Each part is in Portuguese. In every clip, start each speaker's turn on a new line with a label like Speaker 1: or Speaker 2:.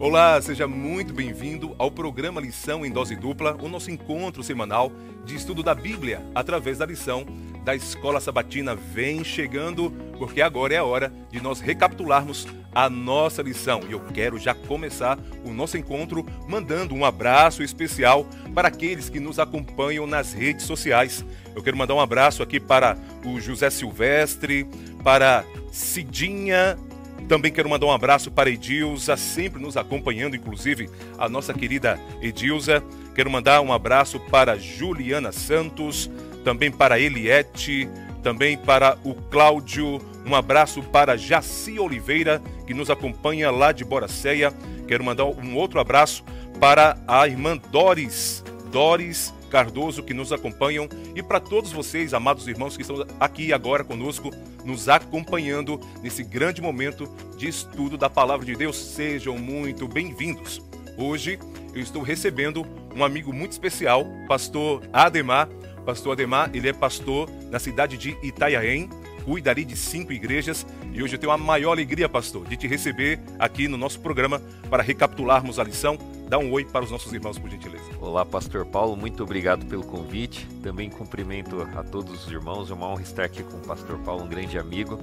Speaker 1: Olá, seja muito bem-vindo ao programa Lição em Dose Dupla, o nosso encontro semanal de estudo da Bíblia através da lição da Escola Sabatina. Vem chegando, porque agora é a hora de nós recapitularmos a nossa lição. E eu quero já começar o nosso encontro mandando um abraço especial para aqueles que nos acompanham nas redes sociais. Eu quero mandar um abraço aqui para o José Silvestre, para Cidinha também quero mandar um abraço para Edilza, sempre nos acompanhando, inclusive a nossa querida Edilza. Quero mandar um abraço para Juliana Santos, também para Eliette, também para o Cláudio. Um abraço para Jaci Oliveira, que nos acompanha lá de Boracéia. Quero mandar um outro abraço para a irmã Doris. Doris Cardoso que nos acompanham e para todos vocês, amados irmãos que estão aqui agora conosco, nos acompanhando nesse grande momento de estudo da palavra de Deus. Sejam muito bem-vindos. Hoje eu estou recebendo um amigo muito especial, pastor Ademar. Pastor Ademar, ele é pastor na cidade de Itaiaém, cuida ali de cinco igrejas e hoje eu tenho a maior alegria, pastor, de te receber aqui no nosso programa para recapitularmos a lição Dá um oi para os nossos irmãos, por gentileza.
Speaker 2: Olá, Pastor Paulo, muito obrigado pelo convite. Também cumprimento a todos os irmãos. É uma honra estar aqui com o Pastor Paulo, um grande amigo.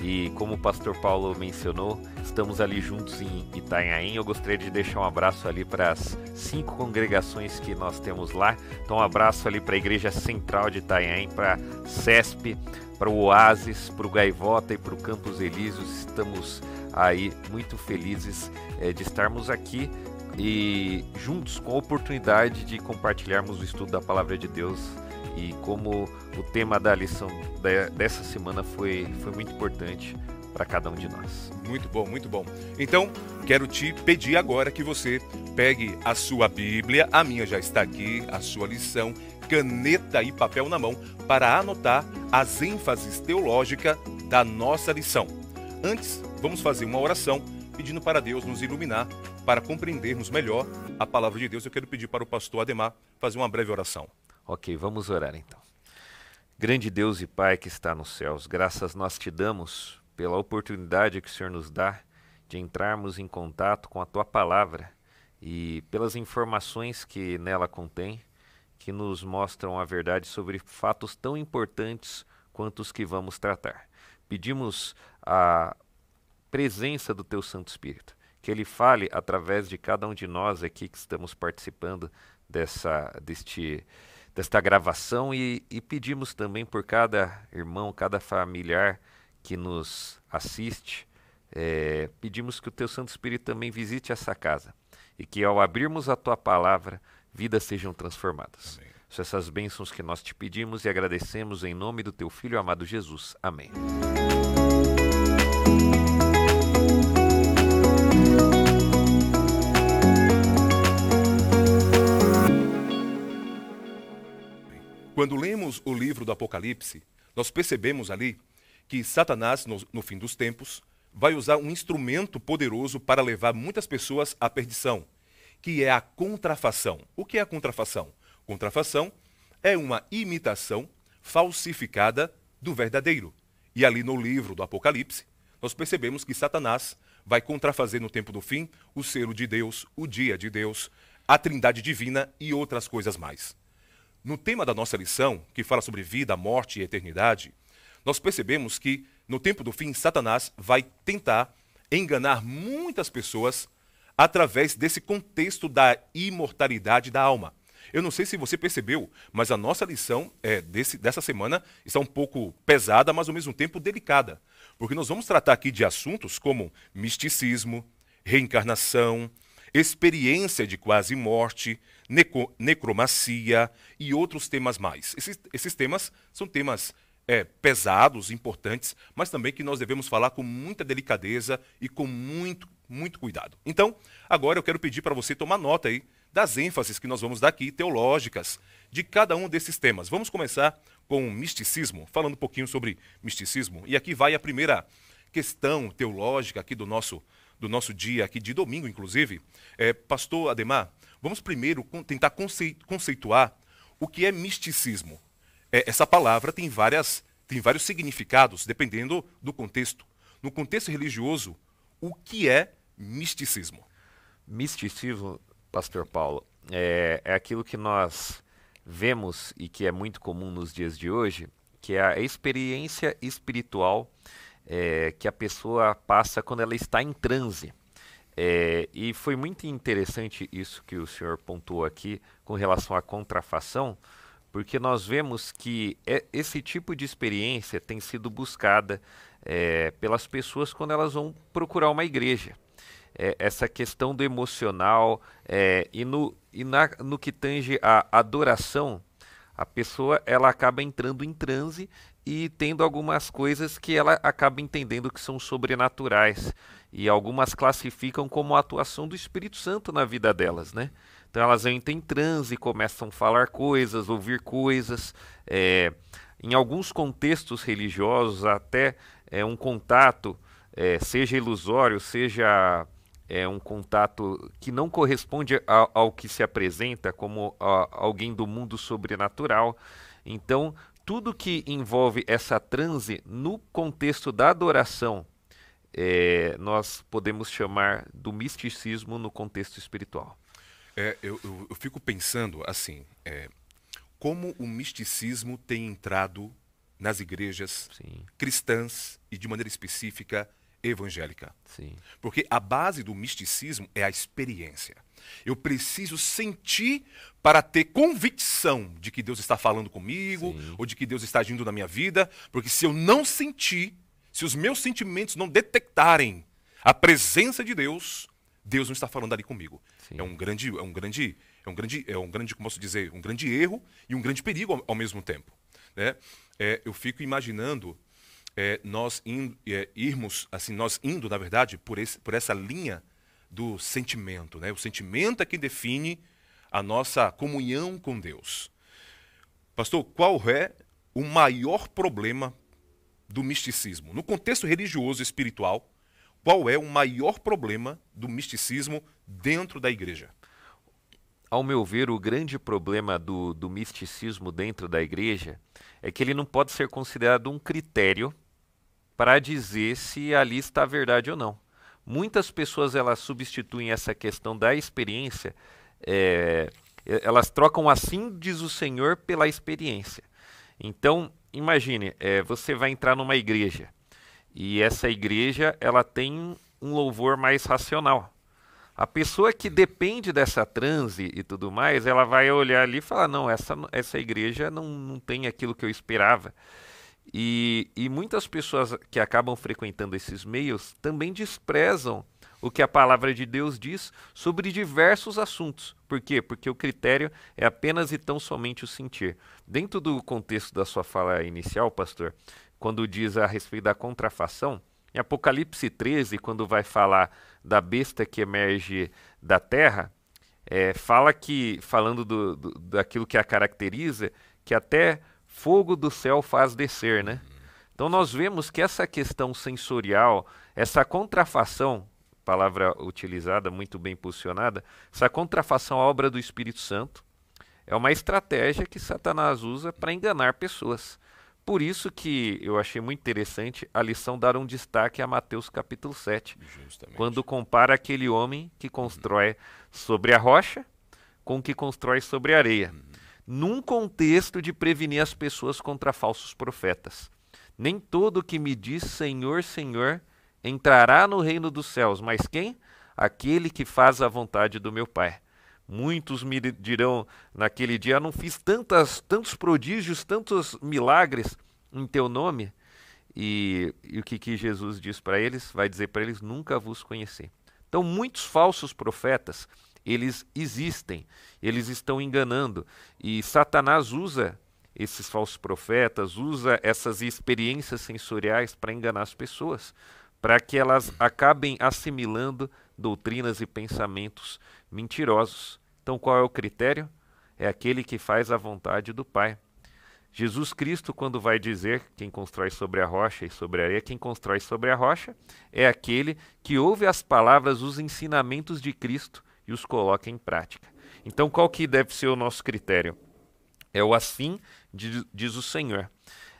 Speaker 2: E como o Pastor Paulo mencionou, estamos ali juntos em Itanhaém. Eu gostaria de deixar um abraço ali para as cinco congregações que nós temos lá. Então, um abraço ali para a Igreja Central de Itanhaém, para a CESP, para o Oasis, para o Gaivota e para o Campos Elíseos. Estamos aí muito felizes é, de estarmos aqui e juntos com a oportunidade de compartilharmos o estudo da palavra de Deus e como o tema da lição dessa semana foi, foi muito importante para cada um de nós.
Speaker 1: Muito bom, muito bom. Então, quero te pedir agora que você pegue a sua Bíblia, a minha já está aqui, a sua lição, caneta e papel na mão para anotar as ênfases teológicas da nossa lição. Antes, vamos fazer uma oração pedindo para Deus nos iluminar para compreendermos melhor a palavra de Deus. Eu quero pedir para o pastor Ademar fazer uma breve oração.
Speaker 2: Ok, vamos orar então. Grande Deus e Pai que está nos céus, graças nós te damos pela oportunidade que o Senhor nos dá de entrarmos em contato com a tua palavra e pelas informações que nela contém, que nos mostram a verdade sobre fatos tão importantes quanto os que vamos tratar. Pedimos a presença do teu Santo Espírito, que ele fale através de cada um de nós aqui que estamos participando dessa deste desta gravação e, e pedimos também por cada irmão, cada familiar que nos assiste, é, pedimos que o teu Santo Espírito também visite essa casa e que ao abrirmos a tua palavra, vidas sejam transformadas. Amém. São essas bênçãos que nós te pedimos e agradecemos em nome do teu Filho amado Jesus. Amém.
Speaker 1: Quando lemos o livro do Apocalipse, nós percebemos ali que Satanás, no, no, fim dos tempos, vai usar um instrumento poderoso para levar muitas pessoas à perdição, que é a contrafação. O que é a contrafação? Contrafação é uma imitação falsificada do verdadeiro. E ali no livro do Apocalipse, nós percebemos que Satanás vai contrafazer no tempo do fim o selo de Deus, o dia de Deus, a trindade divina e outras coisas mais. No tema da nossa lição, que fala sobre vida, morte e eternidade, nós percebemos que no tempo do fim, Satanás vai tentar enganar muitas pessoas através desse contexto da imortalidade da alma. Eu não sei se você percebeu, mas a nossa lição é, desse, dessa semana está um pouco pesada, mas ao mesmo tempo delicada. Porque nós vamos tratar aqui de assuntos como misticismo, reencarnação, experiência de quase morte, necromacia e outros temas mais. Esses, esses temas são temas é, pesados, importantes, mas também que nós devemos falar com muita delicadeza e com muito, muito cuidado. Então, agora eu quero pedir para você tomar nota aí das ênfases que nós vamos dar aqui, teológicas, de cada um desses temas. Vamos começar com misticismo, falando um pouquinho sobre misticismo. E aqui vai a primeira questão teológica aqui do nosso do nosso dia aqui de domingo, inclusive, é, Pastor Ademar, vamos primeiro tentar conceituar o que é misticismo. É, essa palavra tem, várias, tem vários significados, dependendo do contexto. No contexto religioso, o que é misticismo?
Speaker 2: Misticismo, Pastor Paulo, é, é aquilo que nós vemos e que é muito comum nos dias de hoje, que é a experiência espiritual é, que a pessoa passa quando ela está em transe. É, e foi muito interessante isso que o senhor pontuou aqui com relação à contrafação, porque nós vemos que é, esse tipo de experiência tem sido buscada é, pelas pessoas quando elas vão procurar uma igreja. É, essa questão do emocional é, e, no, e na, no que tange a adoração, a pessoa ela acaba entrando em transe e tendo algumas coisas que ela acaba entendendo que são sobrenaturais e algumas classificam como a atuação do Espírito Santo na vida delas, né? Então elas entram em transe, começam a falar coisas, ouvir coisas. É, em alguns contextos religiosos, até é, um contato, é, seja ilusório, seja é, um contato que não corresponde ao, ao que se apresenta como a, alguém do mundo sobrenatural. Então, tudo que envolve essa transe no contexto da adoração, é, nós podemos chamar do misticismo no contexto espiritual.
Speaker 1: É, eu, eu, eu, fico pensando assim, é, como o misticismo tem entrado nas igrejas Sim. cristãs e de maneira específica evangélica.
Speaker 2: Sim.
Speaker 1: Porque a base do misticismo é a experiência. Eu preciso sentir para ter convicção de que Deus está falando comigo Sim. ou de que Deus está agindo na minha vida, porque se eu não sentir, se os meus sentimentos não detectarem a presença de Deus, Deus não está falando ali comigo. Sim. É um grande, é um grande, é um grande, é um grande, como posso dizer, um grande erro e um grande perigo ao, ao mesmo tempo. Né? É, eu fico imaginando é, nós é, irmos, assim, nós indo, na verdade, por, esse, por essa linha do sentimento. Né? O sentimento é que define a nossa comunhão com Deus. Pastor, qual é o maior problema do misticismo? No contexto religioso e espiritual, qual é o maior problema do misticismo dentro da igreja?
Speaker 2: Ao meu ver, o grande problema do, do misticismo dentro da igreja é que ele não pode ser considerado um critério para dizer se ali está a verdade ou não. Muitas pessoas elas substituem essa questão da experiência, é, elas trocam assim diz o Senhor pela experiência. Então, imagine, é, você vai entrar numa igreja e essa igreja ela tem um louvor mais racional. A pessoa que depende dessa transe e tudo mais, ela vai olhar ali e falar: não, essa, essa igreja não, não tem aquilo que eu esperava. E, e muitas pessoas que acabam frequentando esses meios também desprezam o que a palavra de Deus diz sobre diversos assuntos. Por quê? Porque o critério é apenas e tão somente o sentir. Dentro do contexto da sua fala inicial, pastor, quando diz a respeito da contrafação, em Apocalipse 13, quando vai falar da besta que emerge da terra, é, fala que, falando do, do, daquilo que a caracteriza, que até fogo do céu faz descer, né? Então nós vemos que essa questão sensorial, essa contrafação, palavra utilizada, muito bem posicionada, essa contrafação à obra do Espírito Santo, é uma estratégia que Satanás usa para enganar pessoas. Por isso que eu achei muito interessante a lição dar um destaque a Mateus capítulo 7, Justamente. quando compara aquele homem que constrói sobre a rocha com o que constrói sobre a areia. Num contexto de prevenir as pessoas contra falsos profetas. Nem todo que me diz Senhor, Senhor entrará no reino dos céus, mas quem? Aquele que faz a vontade do meu Pai. Muitos me dirão naquele dia: Não fiz tantas, tantos prodígios, tantos milagres em teu nome. E, e o que, que Jesus diz para eles? Vai dizer para eles: Nunca vos conheci. Então, muitos falsos profetas eles existem, eles estão enganando. E Satanás usa esses falsos profetas, usa essas experiências sensoriais para enganar as pessoas, para que elas acabem assimilando doutrinas e pensamentos mentirosos. Então, qual é o critério? É aquele que faz a vontade do Pai. Jesus Cristo, quando vai dizer quem constrói sobre a rocha e sobre a areia, quem constrói sobre a rocha é aquele que ouve as palavras, os ensinamentos de Cristo e os coloca em prática. Então, qual que deve ser o nosso critério? É o assim diz, diz o Senhor.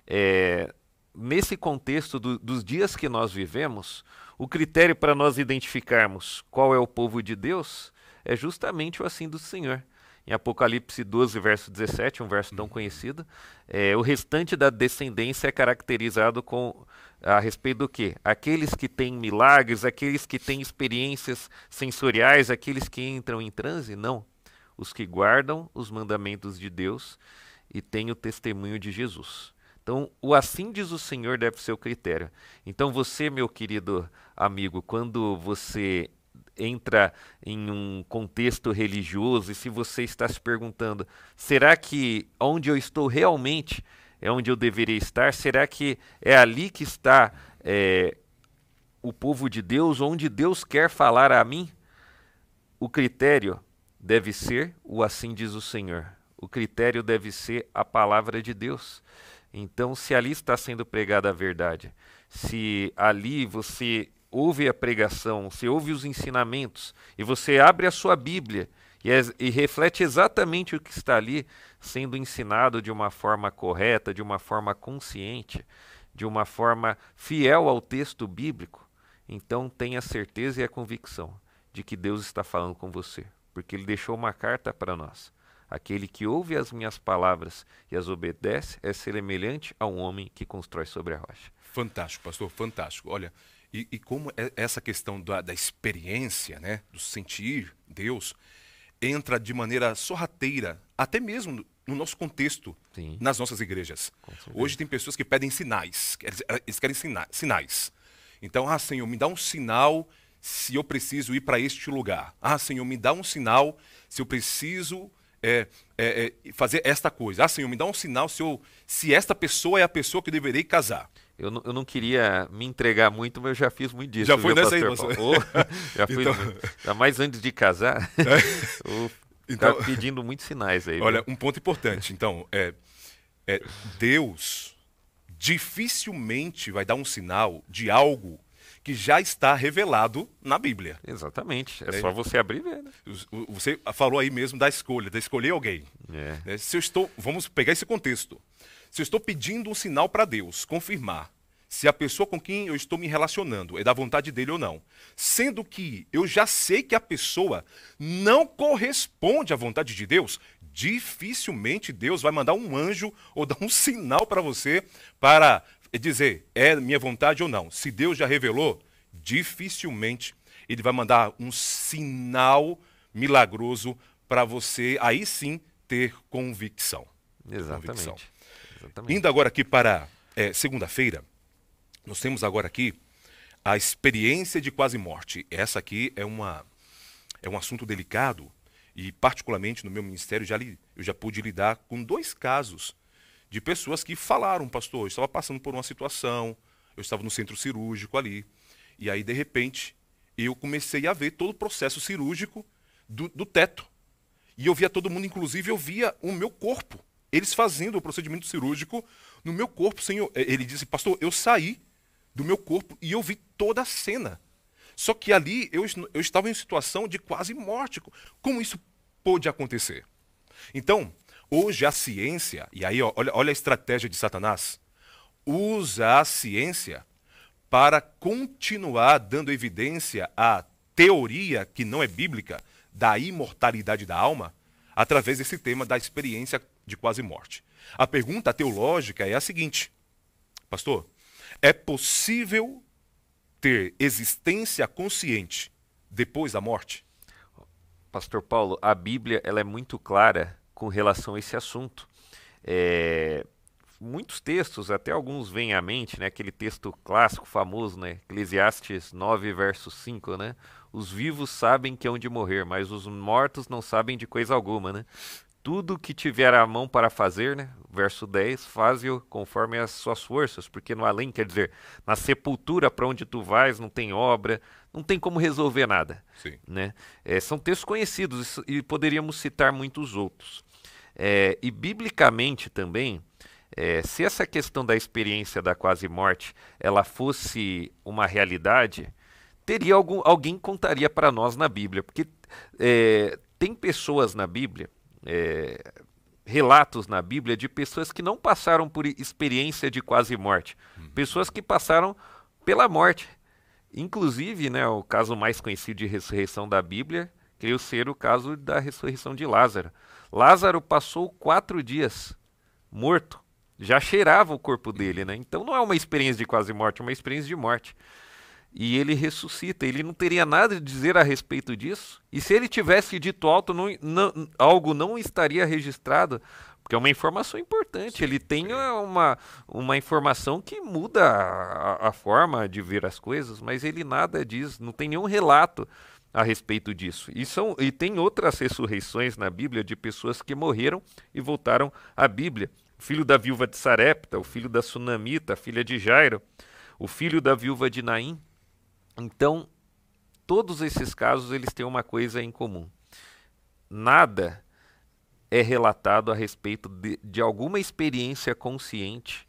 Speaker 2: É, nesse contexto do, dos dias que nós vivemos, o critério para nós identificarmos qual é o povo de Deus é justamente o assim do Senhor. Em Apocalipse 12, verso 17, um verso tão conhecido, é, o restante da descendência é caracterizado com a respeito do quê? Aqueles que têm milagres, aqueles que têm experiências sensoriais, aqueles que entram em transe? Não. Os que guardam os mandamentos de Deus e têm o testemunho de Jesus. Então, o assim diz o Senhor deve ser o critério. Então, você, meu querido amigo, quando você entra em um contexto religioso e se você está se perguntando, será que onde eu estou realmente é onde eu deveria estar? Será que é ali que está é, o povo de Deus, onde Deus quer falar a mim? O critério deve ser o assim diz o Senhor. O critério deve ser a palavra de Deus. Então, se ali está sendo pregada a verdade, se ali você ouve a pregação, você ouve os ensinamentos e você abre a sua Bíblia e, é, e, reflete exatamente o que está ali sendo ensinado de uma forma correta, de uma forma consciente, de uma forma fiel ao texto bíblico, então tenha certeza e a convicção de que Deus está falando com você, porque Ele deixou uma carta para nós. Aquele que ouve as minhas palavras e as obedece é semelhante a um homem que constrói sobre a rocha.
Speaker 1: Fantástico, pastor, fantástico. Olha, e, e como é essa questão da, da, experiência, né, do sentir Deus, entra de maneira sorrateira, até mesmo no nosso contexto, Sim. nas nossas igrejas. Hoje tem pessoas que pedem sinais, eles querem sina sinais. Então, ah, Senhor, me dá um sinal se eu preciso ir para este lugar. Ah, Senhor, me dá um sinal se eu preciso é, é, é, fazer esta coisa. Ah, Senhor, me dá um sinal se, eu, se esta pessoa é a pessoa que eu deverei casar.
Speaker 2: Eu não, eu não queria me entregar muito, mas eu já fiz muito disso.
Speaker 1: Já foi nessa aí, você?
Speaker 2: Oh, já fui, então... ainda mais antes de casar. É. então, pedindo muitos sinais aí.
Speaker 1: Olha, viu? um ponto importante. Então, é, é, Deus dificilmente vai dar um sinal de algo que já está revelado na Bíblia.
Speaker 2: Exatamente. É, é, só você abrir e ver. Né?
Speaker 1: Você falou aí mesmo da escolha, de escolher alguém. É. Né? Se eu estou, vamos pegar esse contexto. Se eu estou pedindo um sinal para Deus, confirmar se a pessoa com quem eu estou me relacionando é da vontade dele ou não, sendo que eu já sei que a pessoa não corresponde à vontade de Deus, dificilmente Deus vai mandar um anjo ou dar um sinal para você para dizer, é minha vontade ou não. Se Deus já revelou, dificilmente ele vai mandar um sinal milagroso para você aí sim ter convicção.
Speaker 2: Exatamente. Convicção.
Speaker 1: Exatamente. Indo agora aqui para é, segunda-feira, nós temos agora aqui a experiência de quase morte. Essa aqui é, uma, é um assunto delicado e, particularmente no meu ministério, já li, eu já pude lidar com dois casos de pessoas que falaram, pastor, eu estava passando por uma situação, eu estava no centro cirúrgico ali, e aí, de repente, eu comecei a ver todo o processo cirúrgico do, do teto. E eu via todo mundo, inclusive eu via o meu corpo, eles fazendo o procedimento cirúrgico no meu corpo. Senhor, ele disse, pastor, eu saí do meu corpo e eu vi toda a cena. Só que ali eu, eu estava em situação de quase morte. Como isso pôde acontecer? Então, Hoje a ciência, e aí ó, olha, olha a estratégia de Satanás, usa a ciência para continuar dando evidência à teoria que não é bíblica da imortalidade da alma, através desse tema da experiência de quase morte. A pergunta teológica é a seguinte: Pastor, é possível ter existência consciente depois da morte?
Speaker 2: Pastor Paulo, a Bíblia ela é muito clara com relação a esse assunto. É, muitos textos, até alguns vêm à mente, né? aquele texto clássico, famoso, né? Eclesiastes 9, verso 5, né? Os vivos sabem que hão de morrer, mas os mortos não sabem de coisa alguma, né? Tudo que tiver a mão para fazer, né? Verso 10, faze-o conforme as suas forças, porque no além, quer dizer, na sepultura para onde tu vais, não tem obra, não tem como resolver nada.
Speaker 1: Sim.
Speaker 2: Né? É, são textos conhecidos e poderíamos citar muitos outros. É, e biblicamente também, é, se essa questão da experiência da quase morte ela fosse uma realidade, teria algum, alguém contaria para nós na Bíblia, porque é, tem pessoas na Bíblia, é, relatos na Bíblia de pessoas que não passaram por experiência de quase morte, hum. pessoas que passaram pela morte. Inclusive, né, o caso mais conhecido de ressurreição da Bíblia, creio ser o caso da ressurreição de Lázaro. Lázaro passou quatro dias morto, já cheirava o corpo dele, né? Então não é uma experiência de quase morte, é uma experiência de morte. E ele ressuscita, ele não teria nada a dizer a respeito disso. E se ele tivesse dito alto, não, não, algo não estaria registrado, porque é uma informação importante. Sim, ele tem uma, uma informação que muda a, a, forma de ver as coisas, mas ele nada diz, não tem nenhum relato a respeito disso. E, são, e tem outras ressurreições na Bíblia de pessoas que morreram e voltaram à Bíblia. O filho da viúva de Sarepta, o filho da Sunamita, a filha de Jairo, o filho da viúva de Naim. Então, todos esses casos eles têm uma coisa em comum. Nada é relatado a respeito de, de alguma experiência consciente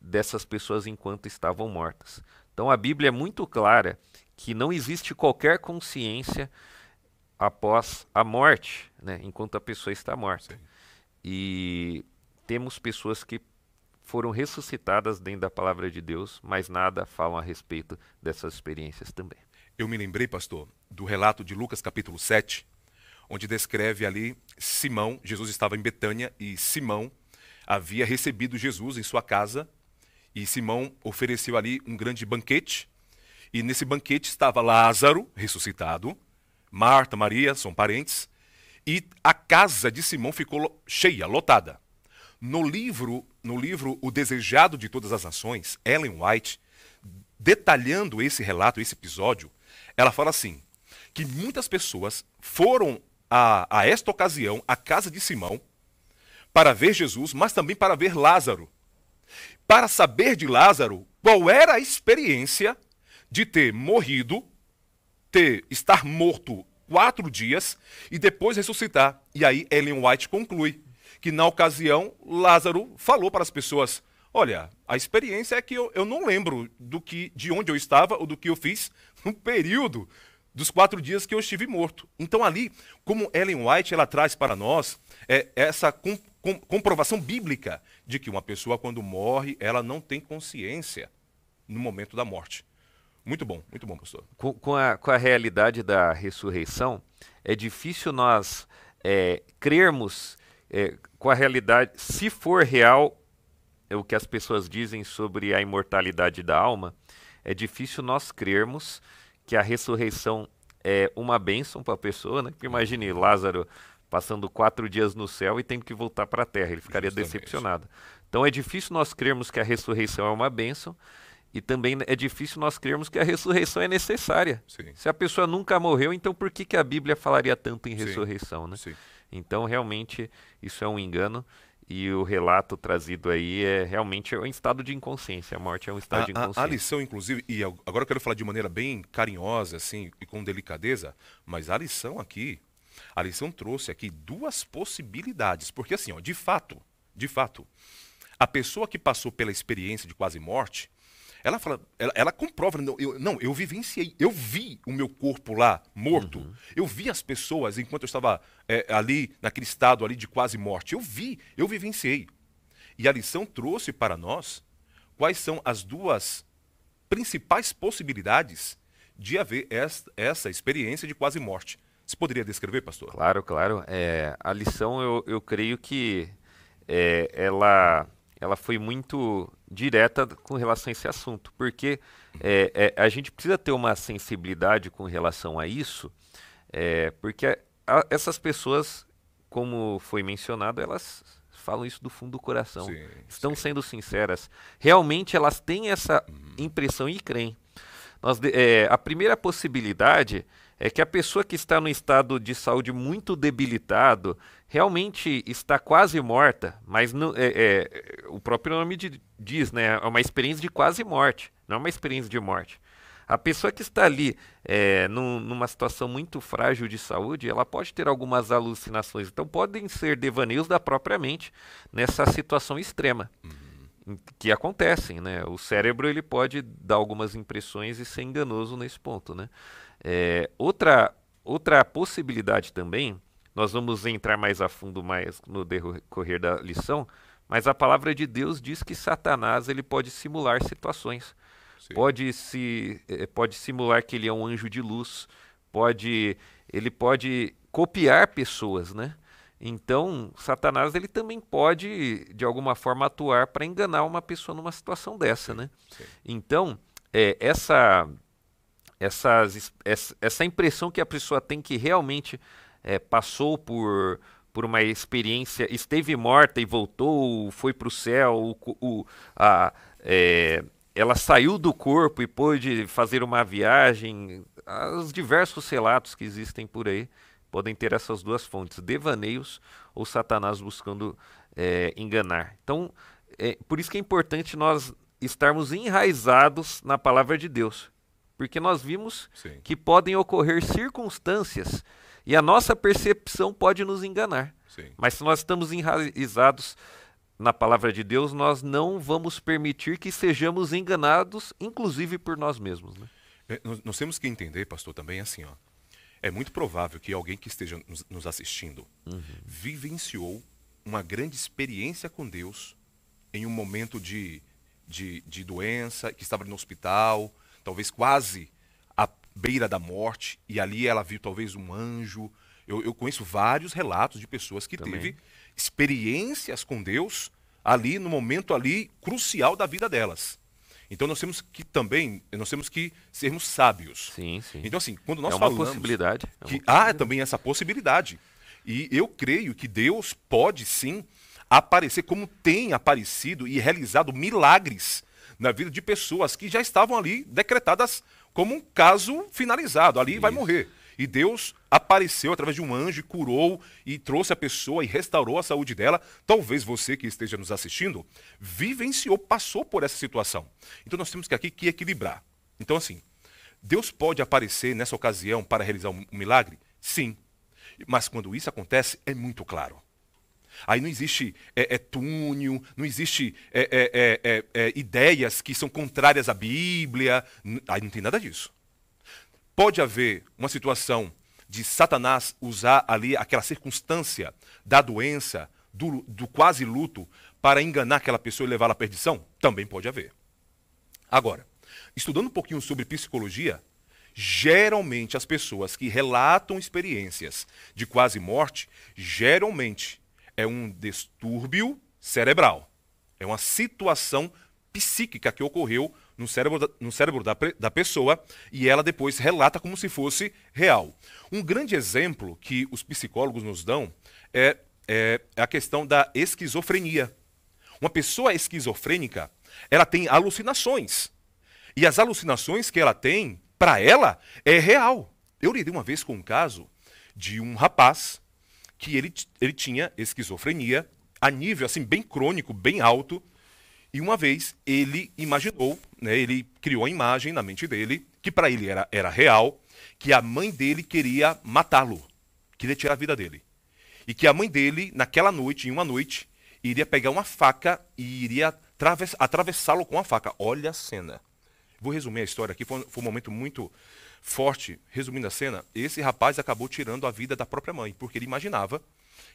Speaker 2: dessas pessoas enquanto estavam mortas. Então a Bíblia é muito clara que não existe qualquer consciência após a morte, né, enquanto a pessoa está morta. Sim. E temos pessoas que foram ressuscitadas dentro da palavra de Deus, mas nada falam a respeito dessas experiências também.
Speaker 1: Eu me lembrei, pastor, do relato de Lucas capítulo 7, onde descreve ali Simão, Jesus estava em Betânia e Simão havia recebido Jesus em sua casa e Simão ofereceu ali um grande banquete e nesse banquete estava Lázaro, ressuscitado, Marta, Maria, são parentes, e a casa de Simão ficou cheia, lotada. No livro, no livro O Desejado de Todas as Nações, Ellen White, detalhando esse relato, esse episódio, ela fala assim: que muitas pessoas foram a, a esta ocasião à casa de Simão para ver Jesus, mas também para ver Lázaro. Para saber de Lázaro qual era a experiência de ter morrido, ter estar morto quatro dias e depois ressuscitar. E aí Ellen White conclui que na ocasião Lázaro falou para as pessoas: Olha, a experiência é que eu, eu não lembro do que, de onde eu estava ou do que eu fiz no período dos quatro dias que eu estive morto. Então ali, como Ellen White ela traz para nós é, essa com, com, comprovação bíblica de que uma pessoa quando morre ela não tem consciência no momento da morte. Muito bom, muito bom, pastor.
Speaker 2: Com, com, a, com a realidade da ressurreição, é difícil nós é, crermos é, com a realidade, se for real é o que as pessoas dizem sobre a imortalidade da alma, é difícil nós crermos que a ressurreição é uma bênção para a pessoa, né? Porque imagine Lázaro passando quatro dias no céu e tendo que voltar para a terra, ele ficaria Justamente. decepcionado. Então é difícil nós crermos que a ressurreição é uma bênção e também é difícil nós crermos que a ressurreição é necessária. Sim. Se a pessoa nunca morreu, então por que, que a Bíblia falaria tanto em ressurreição, Sim. né? Sim. Então realmente isso é um engano e o relato trazido aí é realmente um estado de inconsciência. A morte é um estado
Speaker 1: a,
Speaker 2: de inconsciência.
Speaker 1: A, a, lição, inclusive, e agora eu quero falar de maneira bem carinhosa, assim, e com delicadeza, mas a lição aqui, a lição trouxe aqui duas possibilidades. Porque assim, ó, de fato, de fato, a pessoa que passou pela experiência de quase morte, ela fala, ela, ela comprova, não eu, não, eu vivenciei, eu vi o meu corpo lá morto, uhum. eu vi as pessoas enquanto eu estava é, ali, naquele estado ali de quase morte, eu vi, eu vivenciei. E a lição trouxe para nós quais são as duas principais possibilidades de haver essa, essa experiência de quase morte. Você poderia descrever, pastor?
Speaker 2: Claro, claro. É, a lição, eu, eu creio que é, ela ela foi muito direta com relação a esse assunto, porque é, é, a gente precisa ter uma sensibilidade com relação a isso, é, porque a, essas pessoas, como foi mencionado, elas falam isso do fundo do coração, sim, estão sim. sendo sinceras, realmente elas têm essa uhum. impressão e creem. Nós, é, a primeira possibilidade é que a pessoa que está no estado de saúde muito debilitado realmente está quase morta, mas não, é, é, o próprio nome de, diz, né, é uma experiência de quase morte, não é uma experiência de morte. A pessoa que está ali é, num, numa situação muito frágil de saúde, ela pode ter algumas alucinações, então podem ser devaneios da própria mente nessa situação extrema. Uhum. que acontecem, né? O cérebro ele pode dar algumas impressões e ser enganoso nesse ponto, né? É, outra, outra possibilidade também, nós vamos entrar mais a fundo mais no decorrer da lição, Mas a palavra de Deus diz que Satanás ele pode simular situações. Pode se eh, pode simular que ele é um anjo de luz, pode ele pode copiar pessoas, né? Então, Satanás ele também pode de alguma forma atuar para enganar uma pessoa numa situação dessa, né? Sim. Então, é, essa, essas, essa impressão que a pessoa tem que realmente é, passou por, por uma experiência, esteve morta e voltou, foi para o céu, a, é, ela saiu do corpo e pôde fazer uma viagem, os diversos relatos que existem por aí podem ter essas duas fontes, devaneios ou Satanás buscando é, enganar. Então, é, por isso que é importante nós estarmos enraizados na palavra de Deus. Porque nós vimos Sim. que podem ocorrer circunstâncias e a nossa percepção pode nos enganar. Sim. Mas se nós estamos enraizados na palavra de Deus, nós não vamos permitir que sejamos enganados, inclusive por nós mesmos. Né?
Speaker 1: É, nós, nós, temos que entender, pastor, também assim, ó. É muito provável que alguém que esteja nos, nos assistindo uhum. vivenciou uma grande experiência com Deus em um momento de de, de doença, que estava no hospital, talvez quase à beira da morte, e ali ela viu talvez um anjo. Eu, eu conheço vários relatos de pessoas que Também. teve experiências com Deus ali no momento ali crucial da vida delas. Então nós temos que também, nós temos que sermos sábios.
Speaker 2: Sim, sim.
Speaker 1: Então assim, quando nós
Speaker 2: é uma
Speaker 1: falamos
Speaker 2: possibilidade.
Speaker 1: É que há também essa possibilidade. E eu creio que Deus pode sim aparecer como tem aparecido e realizado milagres na vida de pessoas que já estavam ali decretadas como um caso finalizado, ali Isso. vai morrer. E Deus apareceu através de um anjo e curou e trouxe a pessoa e restaurou a saúde dela. Talvez você que esteja nos assistindo vivenciou, passou por essa situação. Então nós temos que aqui que equilibrar. Então assim, Deus pode aparecer nessa ocasião para realizar um milagre? Sim. Mas quando isso acontece, é muito claro. Aí não existe é, é túnel, não existe é é, é, é, é, ideias que são contrárias à Bíblia. Aí não tem nada disso. Pode haver uma situação de Satanás usar ali aquela circunstância da doença, do, do quase luto, para enganar aquela pessoa e levá-la à perdição? Também pode haver. Agora, estudando um pouquinho sobre psicologia, geralmente as pessoas que relatam experiências de quase morte, geralmente é um distúrbio cerebral. É uma situação psíquica que ocorreu no cérebro, da, no cérebro da, da pessoa e ela depois relata como se fosse real. Um grande exemplo que os psicólogos nos dão é, é a questão da esquizofrenia. Uma pessoa esquizofrênica, ela tem alucinações. E as alucinações que ela tem, para ela, é real. Eu lidei uma vez com um caso de um rapaz que ele, ele tinha esquizofrenia a nível assim bem crônico, bem alto. E uma vez ele imaginou, né, ele criou a imagem na mente dele, que para ele era, era real, que a mãe dele queria matá-lo, queria tirar a vida dele. E que a mãe dele, naquela noite, em uma noite, iria pegar uma faca e iria atravessá-lo com a faca. Olha a cena. Vou resumir a história aqui, foi, foi um momento muito forte, resumindo a cena, esse rapaz acabou tirando a vida da própria mãe, porque ele imaginava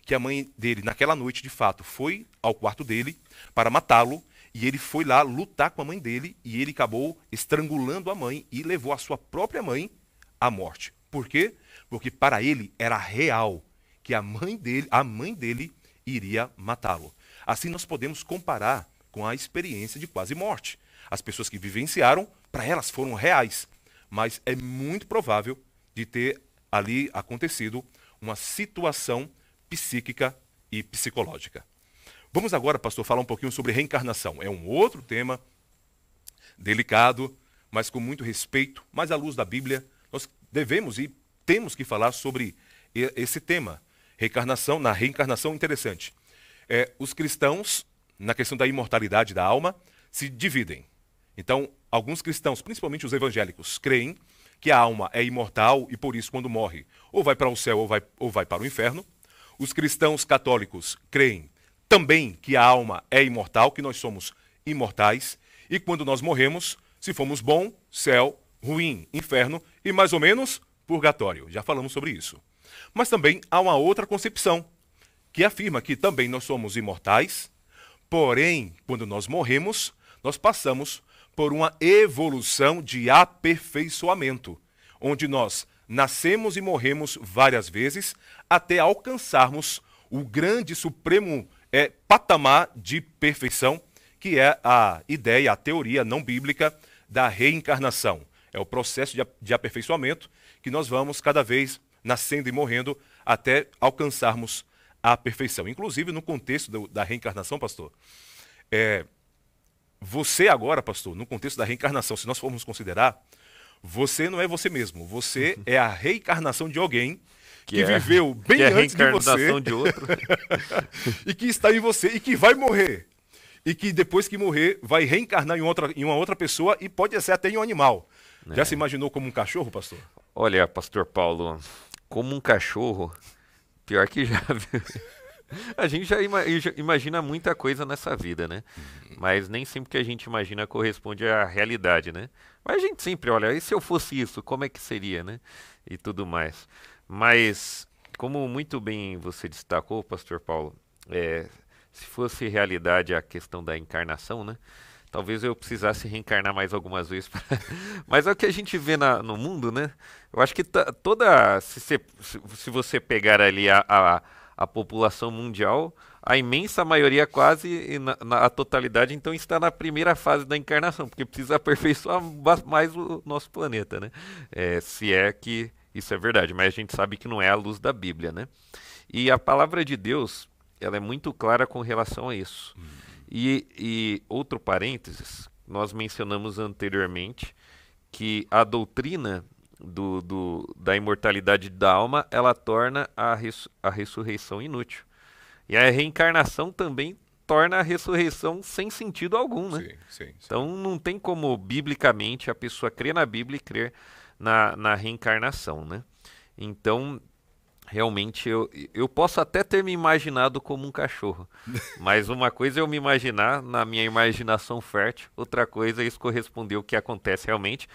Speaker 1: que a mãe dele, naquela noite, de fato, foi ao quarto dele para matá-lo, e ele foi lá lutar com a mãe dele, e ele acabou estrangulando a mãe e levou a sua própria mãe à morte. Por quê? Porque para ele era real que a mãe dele, a mãe dele iria matá-lo. Assim nós podemos comparar com a experiência de quase morte. As pessoas que vivenciaram, para elas foram reais mas é muito provável de ter ali acontecido uma situação psíquica e psicológica. Vamos agora, pastor, falar um pouquinho sobre reencarnação. É um outro tema delicado, mas com muito respeito, mas à luz da Bíblia, nós devemos e temos que falar sobre esse tema. Reencarnação, na reencarnação, interessante. É, os cristãos, na questão da imortalidade da alma, se dividem. Então, alguns cristãos, principalmente os evangélicos, creem que a alma é imortal e por isso, quando morre, ou vai para o céu ou vai, ou vai para o inferno. Os cristãos católicos creem também que a alma é imortal, que nós somos imortais, e quando nós morremos, se fomos bom, céu, ruim, inferno e mais ou menos purgatório. Já falamos sobre isso. Mas também há uma outra concepção que afirma que também nós somos imortais, Porém, quando nós morremos, nós passamos por uma evolução de aperfeiçoamento, onde nós nascemos e morremos várias vezes até alcançarmos o grande supremo é, patamar de perfeição, que é a ideia, a teoria não bíblica da reencarnação. É o processo de, de aperfeiçoamento que nós vamos cada vez nascendo e morrendo até alcançarmos a perfeição. Inclusive, no contexto do, da reencarnação, pastor, é, você agora, pastor, no contexto da reencarnação, se nós formos considerar, você não é você mesmo. Você é a reencarnação de alguém que, que é, viveu bem
Speaker 2: que
Speaker 1: é antes
Speaker 2: de
Speaker 1: você.
Speaker 2: de outro.
Speaker 1: e que está em você e que vai morrer. E que depois que morrer vai reencarnar em, outra, em uma outra pessoa e pode ser até em um animal. É. Já se imaginou como um cachorro, pastor?
Speaker 2: Olha, pastor Paulo, como um cachorro, pior que já, viu? A gente já imagina muita coisa nessa vida, né? Uhum. Mas nem sempre que a gente imagina corresponde à realidade, né? Mas a gente sempre olha, e se eu fosse isso, como é que seria, né? E tudo mais. Mas, como muito bem você destacou, Pastor Paulo, é, se fosse realidade a questão da encarnação, né? Talvez eu precisasse reencarnar mais algumas vezes. Pra... Mas é o que a gente vê na, no mundo, né? Eu acho que toda. Se, se, se você pegar ali a, a a população mundial, a imensa maioria, quase na, na totalidade, então está na primeira fase da encarnação, porque precisa aperfeiçoar mais o nosso planeta, né? É, se é que isso é verdade, mas a gente sabe que não é a luz da Bíblia, né? E a palavra de Deus, ela é muito clara com relação a isso. Hum. E, e outro parênteses, nós mencionamos anteriormente que a doutrina do, do, da imortalidade da alma, ela torna a, res, a ressurreição inútil. E a reencarnação também torna a ressurreição sem sentido algum, né? Sim, sim, sim. Então não tem como, biblicamente, a pessoa crer na Bíblia e crer na, na reencarnação, né? Então, realmente, eu, eu posso até ter me imaginado como um cachorro, mas uma coisa é eu me imaginar na minha imaginação fértil, outra coisa é isso corresponder ao que acontece realmente,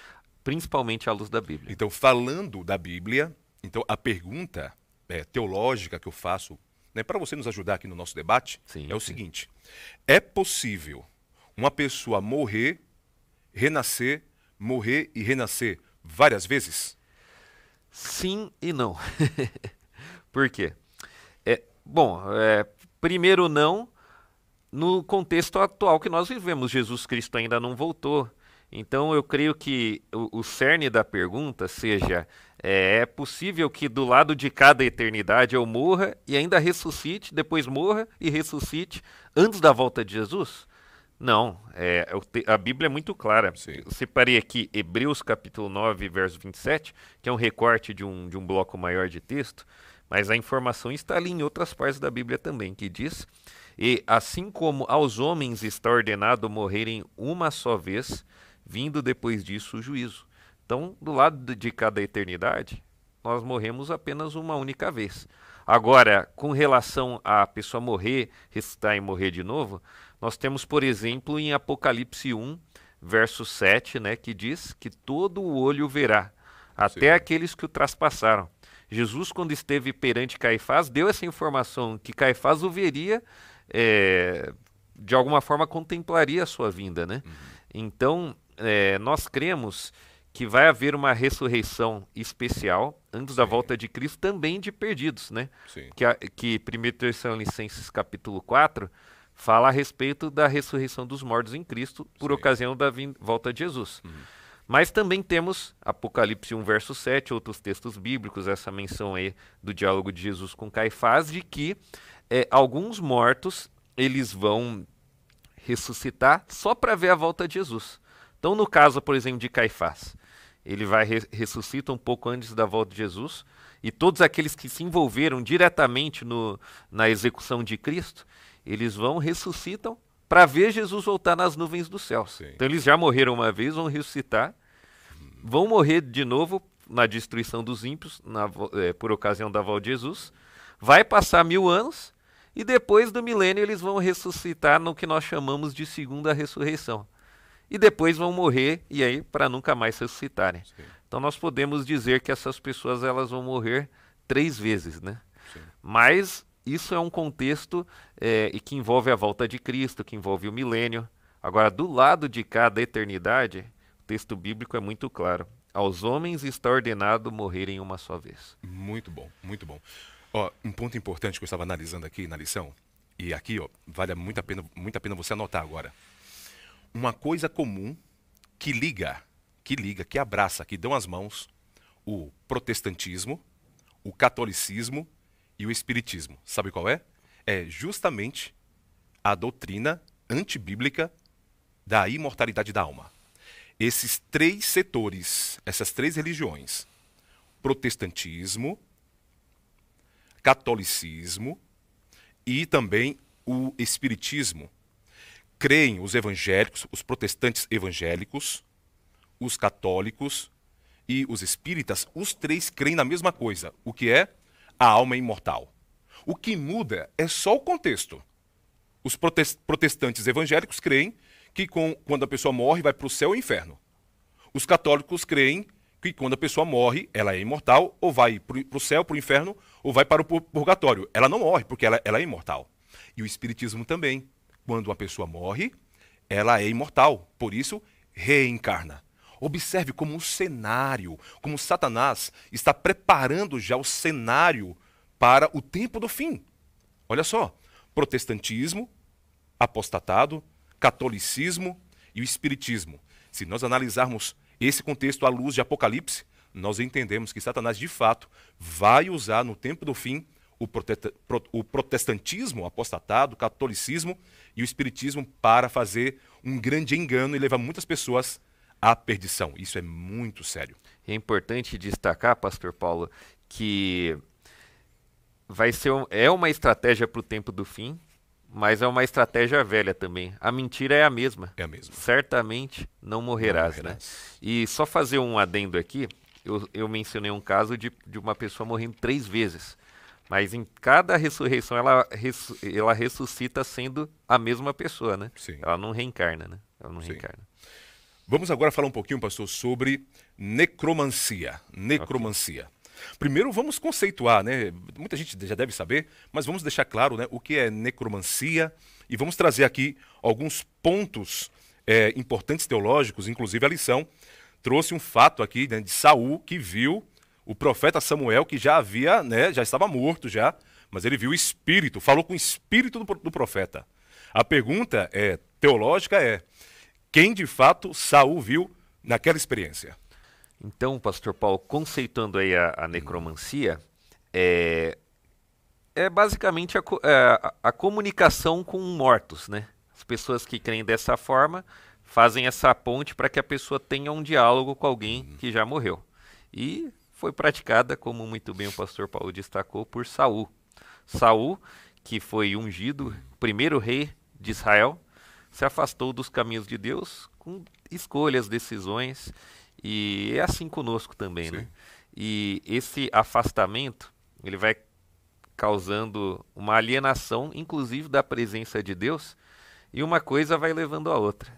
Speaker 2: principalmente à luz da Bíblia.
Speaker 1: Então, falando da Bíblia, então a pergunta é, teológica que eu faço, né, para você nos ajudar aqui no nosso debate, sim, é o sim. seguinte: é possível uma pessoa morrer, renascer, morrer e renascer várias vezes?
Speaker 2: Sim e não. Por quê? É, bom, é, primeiro não, no contexto atual que nós vivemos. Jesus Cristo ainda não voltou. Então eu creio que o, o cerne da pergunta seja: é, é, possível que do lado de cada eternidade eu morra e ainda ressuscite, depois morra e ressuscite antes da volta de Jesus? Não, é, a Bíblia é muito clara. Sim. Eu separei aqui Hebreus capítulo 9, verso 27, que é um recorte de um, de um bloco maior de texto, mas a informação está ali em outras partes da Bíblia também, que diz: E assim como aos homens está ordenado morrerem uma só vez, vindo depois disso o juízo. Então, do lado de cada eternidade, nós morremos apenas uma única vez. Agora, com relação a pessoa morrer, ressuscitar e morrer de novo, nós temos, por exemplo, em Apocalipse 1, verso 7, né, que diz que todo o olho verá, até Sim. aqueles que o traspassaram. Jesus, quando esteve perante Caifás, deu essa informação que Caifás o veria, é, de alguma forma contemplaria a sua vinda, né? Uhum. Então, é, nós cremos que vai haver uma ressurreição especial antes Sim. da volta de Cristo também de perdidos, né? Sim. Que, a, que 1 Tessalonicenses capítulo 4 fala a respeito da ressurreição dos mortos em Cristo por Sim. ocasião da volta de Jesus. Uhum. Mas também temos Apocalipse 1, verso 7, outros textos bíblicos, essa menção aí do diálogo de Jesus com Caifás, de que é, alguns mortos eles vão ressuscitar só para ver a volta de Jesus. Então, no caso, por exemplo, de Caifás, ele vai re ressuscita um pouco antes da volta de Jesus, e todos aqueles que se envolveram diretamente no, na execução de Cristo, eles vão ressuscitam para ver Jesus voltar nas nuvens do céu. Sim. Então eles já morreram uma vez, vão ressuscitar, vão morrer de novo na destruição dos ímpios, na, é, por ocasião da volta de Jesus. Vai passar mil anos e depois do milênio eles vão ressuscitar no que nós chamamos de segunda ressurreição e depois vão morrer e aí para nunca mais ressuscitarem. Sim. Então nós podemos dizer que essas pessoas elas vão morrer três vezes, né? Sim. Mas isso é um contexto é, que envolve a volta de Cristo, que envolve o milênio. Agora, do lado de cá da eternidade, o texto bíblico é muito claro. Aos homens está ordenado morrerem uma só vez.
Speaker 1: Muito bom, muito bom. Ó, um ponto importante que eu estava analisando aqui na lição, e aqui ó, vale muito a, pena, muito a pena você anotar agora. Uma coisa comum que liga, que liga, que abraça, que dão as mãos o protestantismo, o catolicismo e o espiritismo. Sabe qual é? É justamente a doutrina antibíblica da imortalidade da alma. Esses três setores, essas três religiões, protestantismo, catolicismo e também o espiritismo, creem os evangélicos, os protestantes evangélicos, os católicos e os espíritas, os três creem na mesma coisa, o que é a alma imortal. O que muda é só o contexto. Os protestantes evangélicos creem que com, quando a pessoa morre vai para o céu ou inferno. Os católicos creem que quando a pessoa morre, ela é imortal, ou vai para o céu, para o inferno, ou vai para o purgatório. Ela não morre, porque ela, ela é imortal. E o Espiritismo também. Quando uma pessoa morre, ela é imortal. Por isso, reencarna. Observe como o cenário, como Satanás está preparando já o cenário para o tempo do fim. Olha só: protestantismo, apostatado, catolicismo e o espiritismo. Se nós analisarmos esse contexto à luz de Apocalipse, nós entendemos que Satanás de fato vai usar no tempo do fim o protestantismo apostatado, o catolicismo e o espiritismo para fazer um grande engano e levar muitas pessoas à perdição. Isso é muito sério.
Speaker 2: É importante destacar, Pastor Paulo, que vai ser um, é uma estratégia para o tempo do fim, mas é uma estratégia velha também. A mentira é a mesma.
Speaker 1: É a mesma.
Speaker 2: Certamente não morrerás, não né? morrerás. né? E só fazer um adendo aqui, eu, eu mencionei um caso de, de uma pessoa morrendo três vezes. Mas em cada ressurreição ela, ela ressuscita sendo a mesma pessoa, né?
Speaker 1: Sim.
Speaker 2: Ela não reencarna, né? Ela não Sim. reencarna.
Speaker 1: Vamos agora falar um pouquinho, pastor, sobre necromancia. Necromancia. Okay. Primeiro vamos conceituar, né? Muita gente já deve saber, mas vamos deixar claro né, o que é necromancia e vamos trazer aqui alguns pontos é, importantes teológicos, inclusive a lição trouxe um fato aqui né, de Saul que viu o profeta Samuel que já havia, né, já estava morto já, mas ele viu o espírito, falou com o espírito do, do profeta. A pergunta é teológica é quem de fato Saul viu naquela experiência.
Speaker 2: Então, pastor Paulo, conceituando aí a, a necromancia, é, é basicamente a, é, a, a, comunicação com mortos, né? As pessoas que creem dessa forma fazem essa ponte para que a pessoa tenha um diálogo com alguém uhum. que já morreu. E foi praticada, como muito bem o pastor Paulo destacou, por Saul. Saul, que foi ungido, primeiro rei de Israel, se afastou dos caminhos de Deus com escolhas, decisões, e é assim conosco também, né? Sim. né? E esse afastamento, ele vai causando uma alienação, inclusive da presença de Deus, e uma coisa vai levando a outra.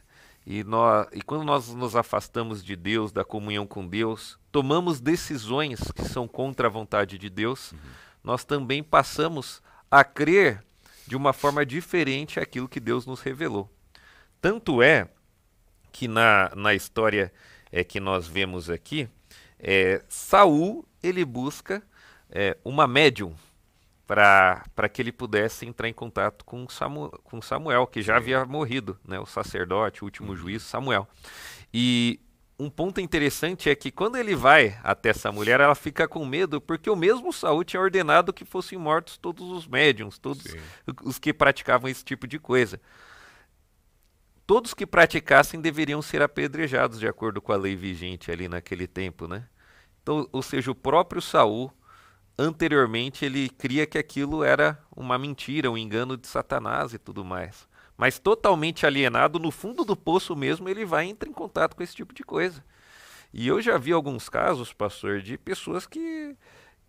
Speaker 2: E, nós, e quando nós nos afastamos de Deus, da comunhão com Deus, tomamos decisões que são contra a vontade de Deus, uhum. nós também passamos a crer de uma forma diferente aquilo que Deus nos revelou. Tanto é que na, na história é, que nós vemos aqui, é, Saul ele busca é, uma médium para que ele pudesse entrar em contato com Samuel, com Samuel que já havia morrido, né, o sacerdote, o último uhum. juiz Samuel. E um ponto interessante é que quando ele vai até essa mulher, ela fica com medo, porque o mesmo Saul tinha ordenado que fossem mortos todos os médiums, todos Sim. os que praticavam esse tipo de coisa todos que praticassem deveriam ser apedrejados de acordo com a lei vigente ali naquele tempo, né? Então, ou seja, o próprio Saul anteriormente ele cria que aquilo era uma mentira, um engano de Satanás e tudo mais. Mas totalmente alienado, no fundo do poço mesmo, ele vai entrar em contato com esse tipo de coisa. E eu já vi alguns casos, pastor, de pessoas que,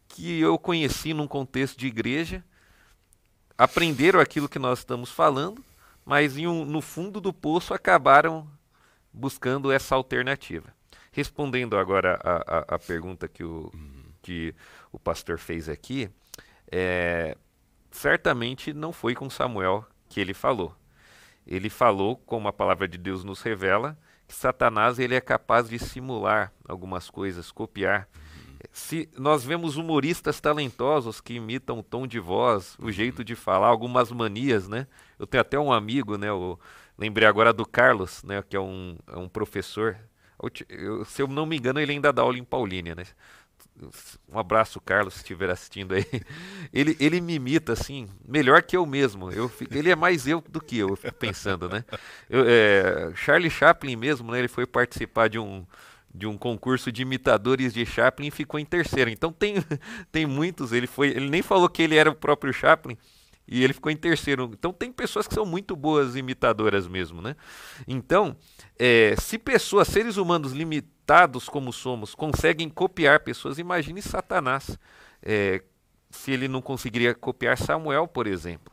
Speaker 2: que eu conheci num contexto de igreja, aprenderam aquilo que nós estamos falando, mas um, no fundo do poço acabaram buscando essa alternativa. Respondendo agora a, a, a pergunta que o, que o pastor fez aqui, é, certamente não foi com Samuel que ele falou. Ele falou, como a palavra de Deus nos revela, que Satanás ele é capaz de simular algumas coisas, copiar. Se nós vemos humoristas talentosos que imitam o tom de voz, o jeito de falar, algumas manias, né? Eu tenho até um amigo, né? Eu lembrei agora do Carlos, né? Que é um, é um professor. Eu, se eu não me engano, ele ainda dá aula em Paulínia, né? Um abraço, Carlos, se estiver assistindo aí. Ele, ele me imita, assim, melhor que eu mesmo. Eu, ele é mais eu do que eu, eu fico pensando, né? Eu, é, Charlie Chaplin mesmo, né? Ele foi participar de um, de um concurso de imitadores de Chaplin e ficou em terceiro. Então tem, tem muitos. Ele, foi, ele nem falou que ele era o próprio Chaplin e ele ficou em terceiro. Então tem pessoas que são muito boas imitadoras mesmo, né? Então, é, se pessoas, seres humanos limitados, como somos, conseguem copiar pessoas. Imagine Satanás, é, se ele não conseguiria copiar Samuel, por exemplo.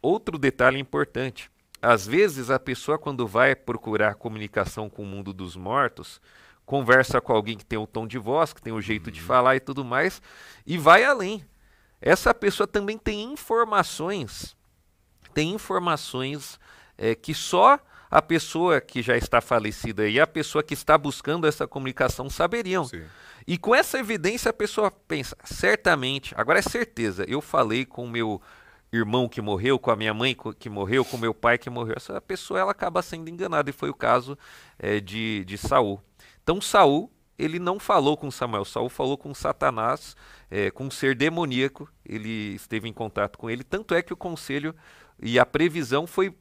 Speaker 2: Outro detalhe importante: às vezes a pessoa, quando vai procurar comunicação com o mundo dos mortos, conversa com alguém que tem o tom de voz, que tem o jeito de uhum. falar e tudo mais, e vai além. Essa pessoa também tem informações, tem informações é, que só a pessoa que já está falecida e a pessoa que está buscando essa comunicação saberiam. Sim. E com essa evidência a pessoa pensa, certamente, agora é certeza, eu falei com o meu irmão que morreu, com a minha mãe que morreu, com o meu pai que morreu. Essa pessoa ela acaba sendo enganada e foi o caso é, de, de Saul. Então Saul ele não falou com Samuel, Saul falou com Satanás, é, com um ser demoníaco. Ele esteve em contato com ele, tanto é que o conselho e a previsão foi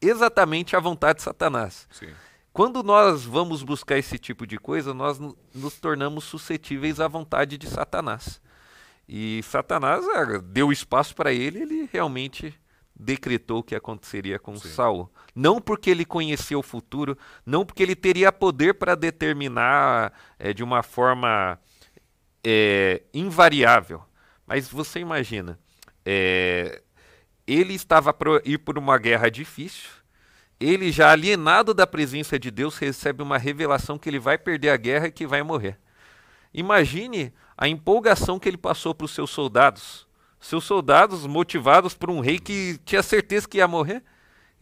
Speaker 2: exatamente a vontade de Satanás. Sim. Quando nós vamos buscar esse tipo de coisa, nós nos tornamos suscetíveis à vontade de Satanás. E Satanás ah, deu espaço para ele, ele realmente decretou o que aconteceria com Sim. Saul. Não porque ele conhecia o futuro, não porque ele teria poder para determinar é, de uma forma é, invariável. Mas você imagina, é, ele estava para ir por uma guerra difícil. Ele, já alienado da presença de Deus, recebe uma revelação que ele vai perder a guerra e que vai morrer. Imagine a empolgação que ele passou para os seus soldados. Seus soldados, motivados por um rei que tinha certeza que ia morrer,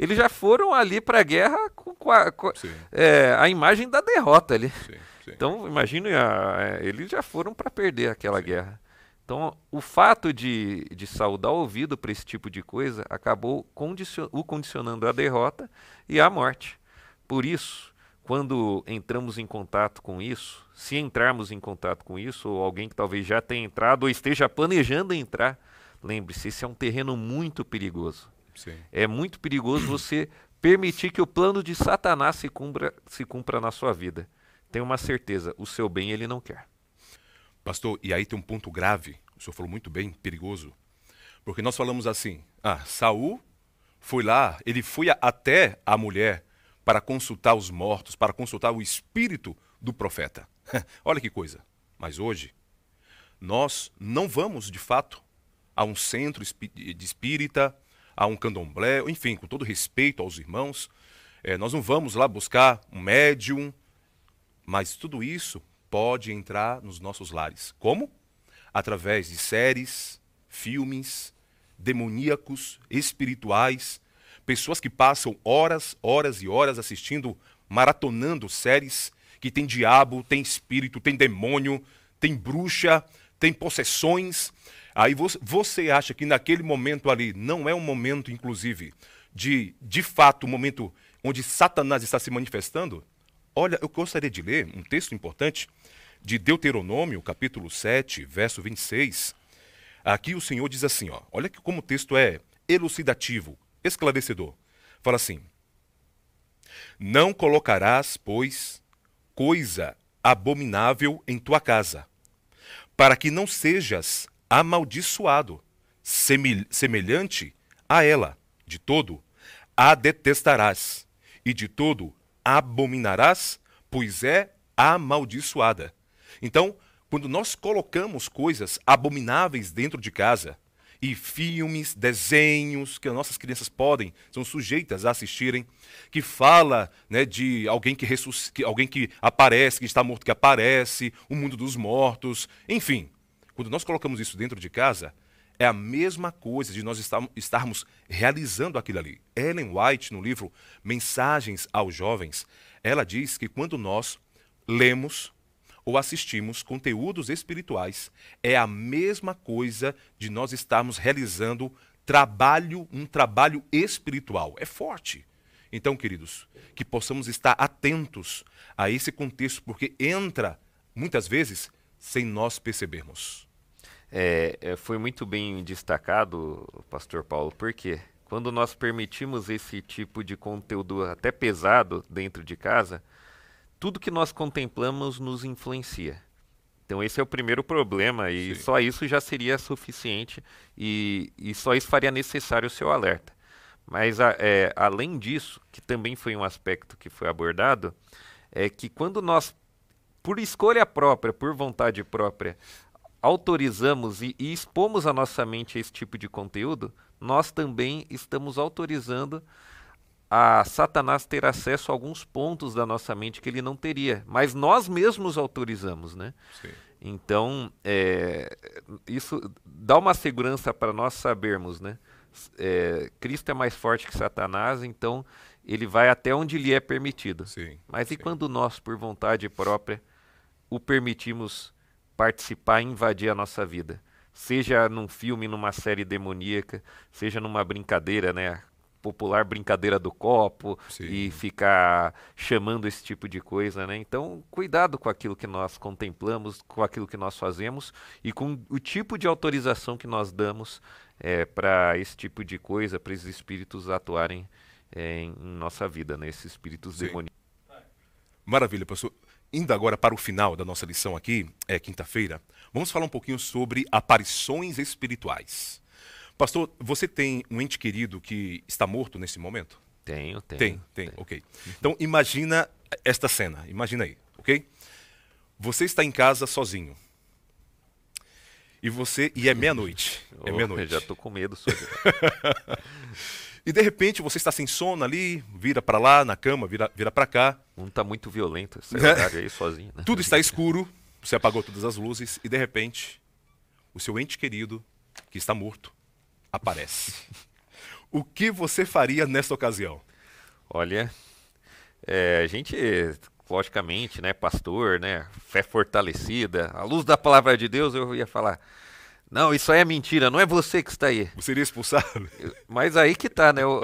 Speaker 2: eles já foram ali para a guerra com, a, com é, a, imagem da derrota ali. Sim, sim. Então, imagine, a, é, eles já foram para perder aquela guerra. Então, o fato de, de Saul dar ouvido para esse tipo de coisa acabou condicion, o condicionando à derrota e à morte. Por isso, quando entramos em contato com isso, se entrarmos em contato com isso, ou alguém que talvez já tenha entrado ou esteja planejando entrar, lembre-se, esse é um terreno muito perigoso. Sim. É muito perigoso você permitir que o plano de Satanás se cumpra, se cumpra na sua vida. Tenha uma certeza, o seu bem ele não quer.
Speaker 1: Pastor, e aí tem um ponto grave, o senhor falou muito bem, perigoso. Porque nós falamos assim: ah, Saul foi lá, ele foi até a mulher para consultar os mortos, para consultar o espírito do profeta. Olha que coisa. Mas hoje, nós não vamos, de fato, a um centro de espírita, a um candomblé, enfim, com todo respeito aos irmãos, é, nós não vamos lá buscar um médium, mas tudo isso pode entrar nos nossos lares. Como? Através de séries, filmes, demoníacos, espirituais, pessoas que passam horas, horas e horas assistindo, maratonando séries que tem diabo, tem espírito, tem demônio, tem bruxa, tem possessões. Aí você acha que naquele momento ali não é um momento, inclusive, de de fato um momento onde Satanás está se manifestando? Olha, eu gostaria de ler um texto importante de Deuteronômio, capítulo 7, verso 26. Aqui o Senhor diz assim, ó, olha como o texto é elucidativo, esclarecedor. Fala assim: Não colocarás, pois, coisa abominável em tua casa, para que não sejas amaldiçoado, semelhante a ela, de todo a detestarás, e de todo abominarás, pois é amaldiçoada. Então, quando nós colocamos coisas abomináveis dentro de casa, e filmes, desenhos que as nossas crianças podem, são sujeitas a assistirem, que fala né, de alguém que, ressusc... alguém que aparece, que está morto, que aparece, o mundo dos mortos, enfim. Quando nós colocamos isso dentro de casa, é a mesma coisa de nós estarmos realizando aquilo ali. Ellen White, no livro Mensagens aos Jovens, ela diz que quando nós lemos ou assistimos conteúdos espirituais, é a mesma coisa de nós estarmos realizando trabalho, um trabalho espiritual. É forte. Então, queridos, que possamos estar atentos a esse contexto, porque entra, muitas vezes, sem nós percebermos.
Speaker 2: É, é, foi muito bem destacado, Pastor Paulo, porque quando nós permitimos esse tipo de conteúdo até pesado dentro de casa, tudo que nós contemplamos nos influencia. Então esse é o primeiro problema e Sim. só isso já seria suficiente e, e só isso faria necessário o seu alerta. Mas a, é, além disso, que também foi um aspecto que foi abordado, é que quando nós, por escolha própria, por vontade própria, autorizamos e, e expomos a nossa mente a esse tipo de conteúdo, nós também estamos autorizando a Satanás ter acesso a alguns pontos da nossa mente que ele não teria, mas nós mesmos autorizamos, né? Sim. Então, é, isso dá uma segurança para nós sabermos, né? É, Cristo é mais forte que Satanás, então ele vai até onde lhe é permitido. Sim, mas sim. e quando nós, por vontade própria, o permitimos participar e invadir a nossa vida? Seja num filme, numa série demoníaca, seja numa brincadeira, né? popular brincadeira do copo Sim. e ficar chamando esse tipo de coisa, né? Então, cuidado com aquilo que nós contemplamos, com aquilo que nós fazemos e com o tipo de autorização que nós damos é, para esse tipo de coisa, para esses espíritos atuarem é, em, nossa vida, né? Esses espíritos Sim. demoníacos.
Speaker 1: Maravilha, pastor. Indo agora para o final da nossa lição aqui, é quinta-feira, vamos falar um pouquinho sobre aparições espirituais. Pastor, você tem um ente querido que está morto nesse momento?
Speaker 2: Tenho, tenho.
Speaker 1: Tem, tem, tenho. ok. Então imagina esta cena, imagina aí, ok? Você está em casa sozinho. E você e é meia-noite. É meia-noite.
Speaker 2: Já estou com medo.
Speaker 1: e de repente você está sem sono ali, vira para lá na cama, vira, vira para cá.
Speaker 2: Não está muito violento esse horário aí sozinho. Né?
Speaker 1: Tudo está escuro, você apagou todas as luzes e de repente o seu ente querido que está morto aparece. o que você faria nessa ocasião?
Speaker 2: Olha, é, a gente, logicamente, né, pastor, né, fé fortalecida, à luz da palavra de Deus, eu ia falar, não, isso aí é mentira, não é você que está aí.
Speaker 1: Você seria expulsado?
Speaker 2: Mas aí que tá, né? Eu,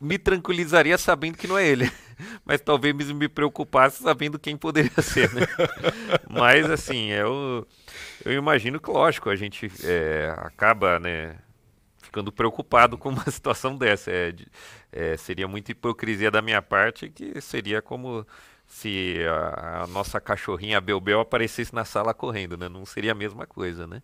Speaker 2: me tranquilizaria sabendo que não é ele. Mas talvez me preocupasse sabendo quem poderia ser, né? Mas assim, eu, eu imagino que, lógico, a gente é, acaba, né? ficando preocupado com uma situação dessa. É, é, seria muita hipocrisia da minha parte, que seria como se a, a nossa cachorrinha Belbel aparecesse na sala correndo, né? Não seria a mesma coisa, né?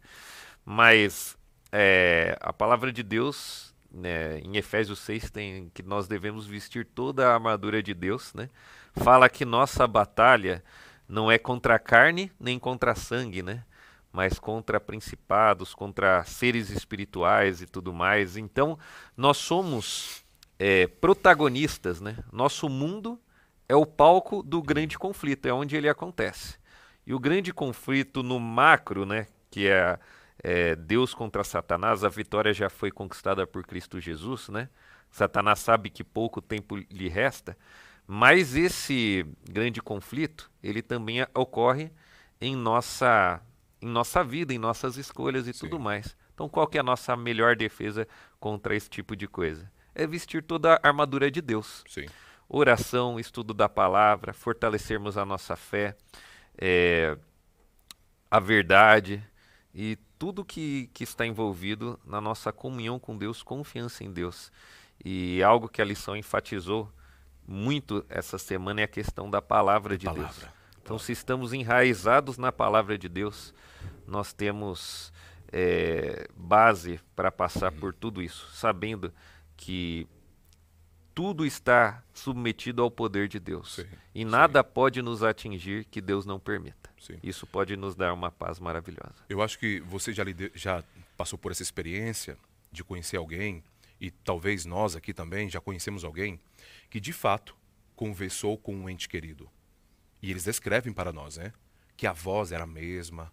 Speaker 2: Mas é, a palavra de Deus, né, em Efésios 6, tem que nós devemos vestir toda a armadura de Deus, né? Fala que nossa batalha não é contra a carne nem contra a sangue, né? mas contra principados, contra seres espirituais e tudo mais. Então, nós somos é, protagonistas, né? Nosso mundo é o palco do grande conflito, é onde ele acontece. E o grande conflito no macro, né, que é, é Deus contra Satanás, a vitória já foi conquistada por Cristo Jesus, né? Satanás sabe que pouco tempo lhe resta, mas esse grande conflito, ele também ocorre em nossa em nossa vida, em nossas escolhas e Sim. tudo mais. Então, qual que é a nossa melhor defesa contra esse tipo de coisa? É vestir toda a armadura de Deus.
Speaker 1: Sim.
Speaker 2: Oração, estudo da palavra, fortalecermos a nossa fé, é, a verdade e tudo que, que está envolvido na nossa comunhão com Deus, confiança em Deus. E algo que a lição enfatizou muito essa semana é a questão da palavra de palavra. Deus. Então, se estamos enraizados na palavra de Deus, nós temos é, base para passar por tudo isso, sabendo que tudo está submetido ao poder de Deus. Sim, e nada sim. pode nos atingir que Deus não permita. Sim. Isso pode nos dar uma paz maravilhosa.
Speaker 1: Eu acho que você já, já passou por essa experiência de conhecer alguém, e talvez nós aqui também já conhecemos alguém, que de fato conversou com um ente querido. E eles descrevem para nós, né? Que a voz era a mesma,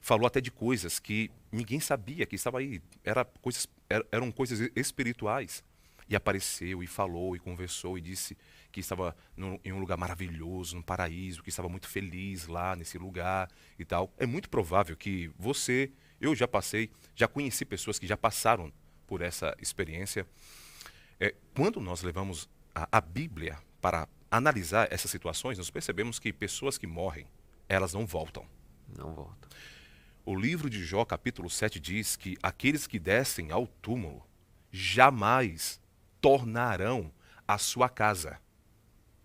Speaker 1: falou até de coisas que ninguém sabia que estava aí. Era coisas, eram coisas espirituais. E apareceu, e falou, e conversou, e disse que estava num, em um lugar maravilhoso, no paraíso, que estava muito feliz lá nesse lugar e tal. É muito provável que você, eu já passei, já conheci pessoas que já passaram por essa experiência. É, quando nós levamos a, a Bíblia para analisar essas situações, nós percebemos que pessoas que morrem, elas não voltam.
Speaker 2: Não voltam.
Speaker 1: O livro de Jó, capítulo 7, diz que aqueles que descem ao túmulo jamais tornarão a sua casa.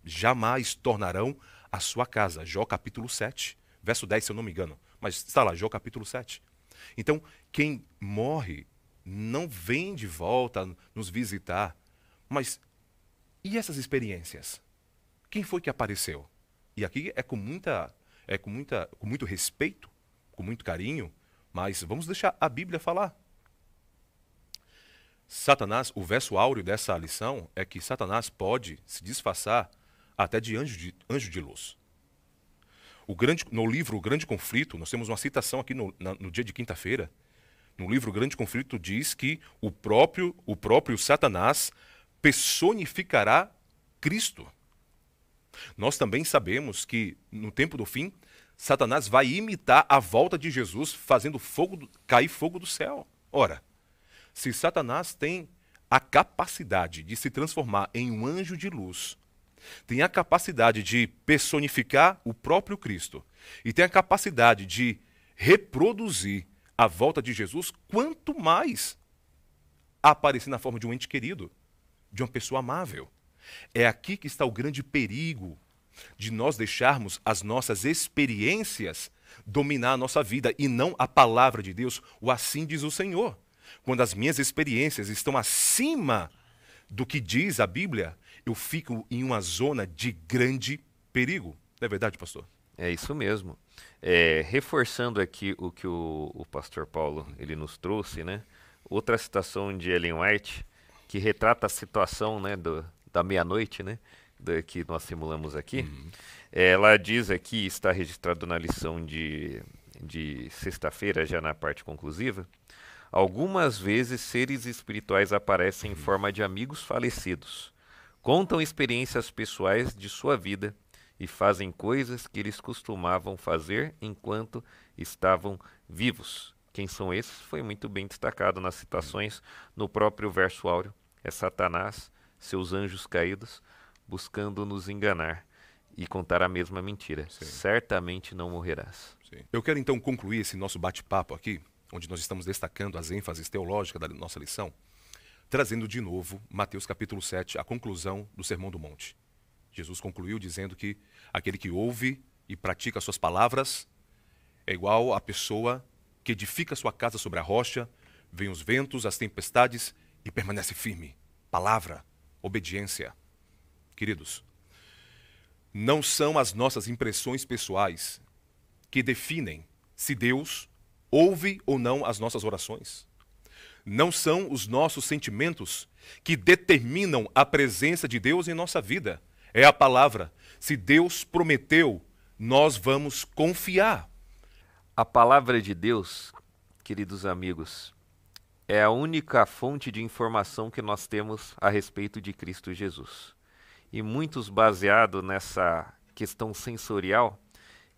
Speaker 1: Jamais tornarão a sua casa. Jó, capítulo 7, verso 10, se eu não me engano. Mas está lá, Jó, capítulo 7. Então, quem morre não vem de volta nos visitar. Mas e essas experiências? Quem foi que apareceu? E aqui é com muita é com muita com muito respeito com muito carinho, mas vamos deixar a Bíblia falar. Satanás, o verso áureo dessa lição é que Satanás pode se disfarçar até de anjo de, anjo de luz. O grande, no livro O Grande Conflito, nós temos uma citação aqui no, na, no dia de quinta-feira. No livro O Grande Conflito diz que o próprio, o próprio Satanás personificará Cristo. Nós também sabemos que no tempo do fim Satanás vai imitar a volta de Jesus fazendo fogo cair fogo do céu. Ora, se Satanás tem a capacidade de se transformar em um anjo de luz, tem a capacidade de personificar o próprio Cristo e tem a capacidade de reproduzir a volta de Jesus, quanto mais aparecer na forma de um ente querido, de uma pessoa amável. É aqui que está o grande perigo de nós deixarmos as nossas experiências dominar a nossa vida e não a palavra de Deus, o assim diz o Senhor. Quando as minhas experiências estão acima do que diz a Bíblia, eu fico em uma zona de grande perigo. Não é verdade, pastor?
Speaker 2: É isso mesmo. É, reforçando aqui o que o, o pastor Paulo ele nos trouxe, né? Outra citação de Ellen White que retrata a situação, né, do, da meia-noite, né? que nós simulamos aqui, uhum. ela diz aqui, está registrado na lição de, de sexta-feira, já na parte conclusiva, algumas vezes seres espirituais aparecem uhum. em forma de amigos falecidos, contam experiências pessoais de sua vida e fazem coisas que eles costumavam fazer enquanto estavam vivos. Quem são esses foi muito bem destacado nas citações no próprio verso áureo. É Satanás, seus anjos caídos, buscando nos enganar e contar a mesma mentira. Sim. Certamente não morrerás.
Speaker 1: Sim. Eu quero então concluir esse nosso bate-papo aqui, onde nós estamos destacando as ênfases teológicas da nossa lição, trazendo de novo Mateus capítulo 7, a conclusão do Sermão do Monte. Jesus concluiu dizendo que aquele que ouve e pratica suas palavras é igual à pessoa que edifica sua casa sobre a rocha, vem os ventos, as tempestades e permanece firme. Palavra, obediência. Queridos, não são as nossas impressões pessoais que definem se Deus ouve ou não as nossas orações. Não são os nossos sentimentos que determinam a presença de Deus em nossa vida. É a palavra. Se Deus prometeu, nós vamos confiar.
Speaker 2: A palavra de Deus, queridos amigos, é a única fonte de informação que nós temos a respeito de Cristo Jesus e muitos baseado nessa questão sensorial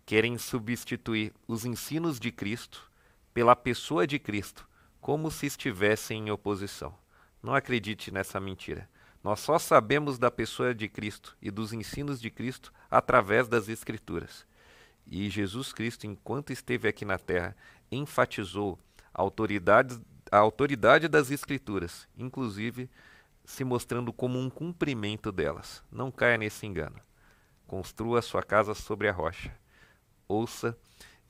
Speaker 2: querem substituir os ensinos de Cristo pela pessoa de Cristo, como se estivessem em oposição. Não acredite nessa mentira. Nós só sabemos da pessoa de Cristo e dos ensinos de Cristo através das Escrituras. E Jesus Cristo, enquanto esteve aqui na terra, enfatizou a autoridade, a autoridade das Escrituras, inclusive se mostrando como um cumprimento delas. Não caia nesse engano. Construa sua casa sobre a rocha. Ouça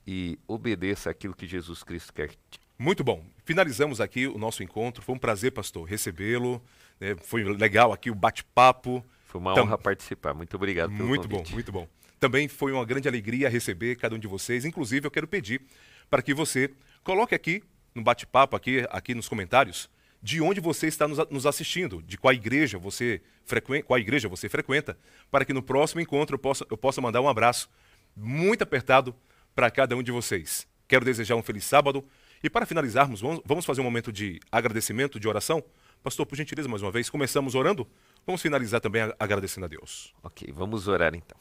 Speaker 2: e obedeça aquilo que Jesus Cristo quer.
Speaker 1: Muito bom. Finalizamos aqui o nosso encontro. Foi um prazer, pastor, recebê-lo. É, foi legal aqui o bate-papo.
Speaker 2: Foi uma Tam... honra participar. Muito obrigado
Speaker 1: pelo Muito convite. bom, muito bom. Também foi uma grande alegria receber cada um de vocês. Inclusive, eu quero pedir para que você coloque aqui no bate-papo, aqui, aqui nos comentários, de onde você está nos assistindo, de qual igreja você frequenta, qual igreja você frequenta, para que no próximo encontro eu possa, eu possa mandar um abraço muito apertado para cada um de vocês. Quero desejar um feliz sábado. E para finalizarmos, vamos fazer um momento de agradecimento, de oração. Pastor, por gentileza, mais uma vez, começamos orando. Vamos finalizar também agradecendo a Deus.
Speaker 2: Ok, vamos orar então.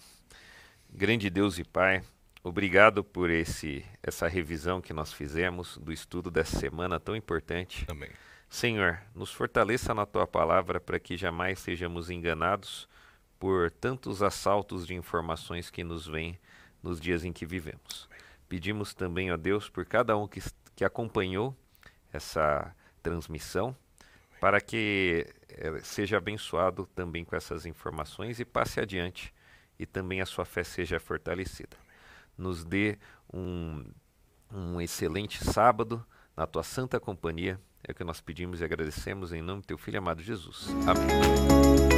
Speaker 2: Grande Deus e Pai, obrigado por esse essa revisão que nós fizemos do estudo dessa semana tão importante.
Speaker 1: Amém.
Speaker 2: Senhor, nos fortaleça na tua palavra para que jamais sejamos enganados por tantos assaltos de informações que nos vêm nos dias em que vivemos. Pedimos também a Deus por cada um que, que acompanhou essa transmissão, para que eh, seja abençoado também com essas informações e passe adiante e também a sua fé seja fortalecida. Nos dê um, um excelente sábado na tua santa companhia. É o que nós pedimos e agradecemos em nome do teu filho amado Jesus. Amém.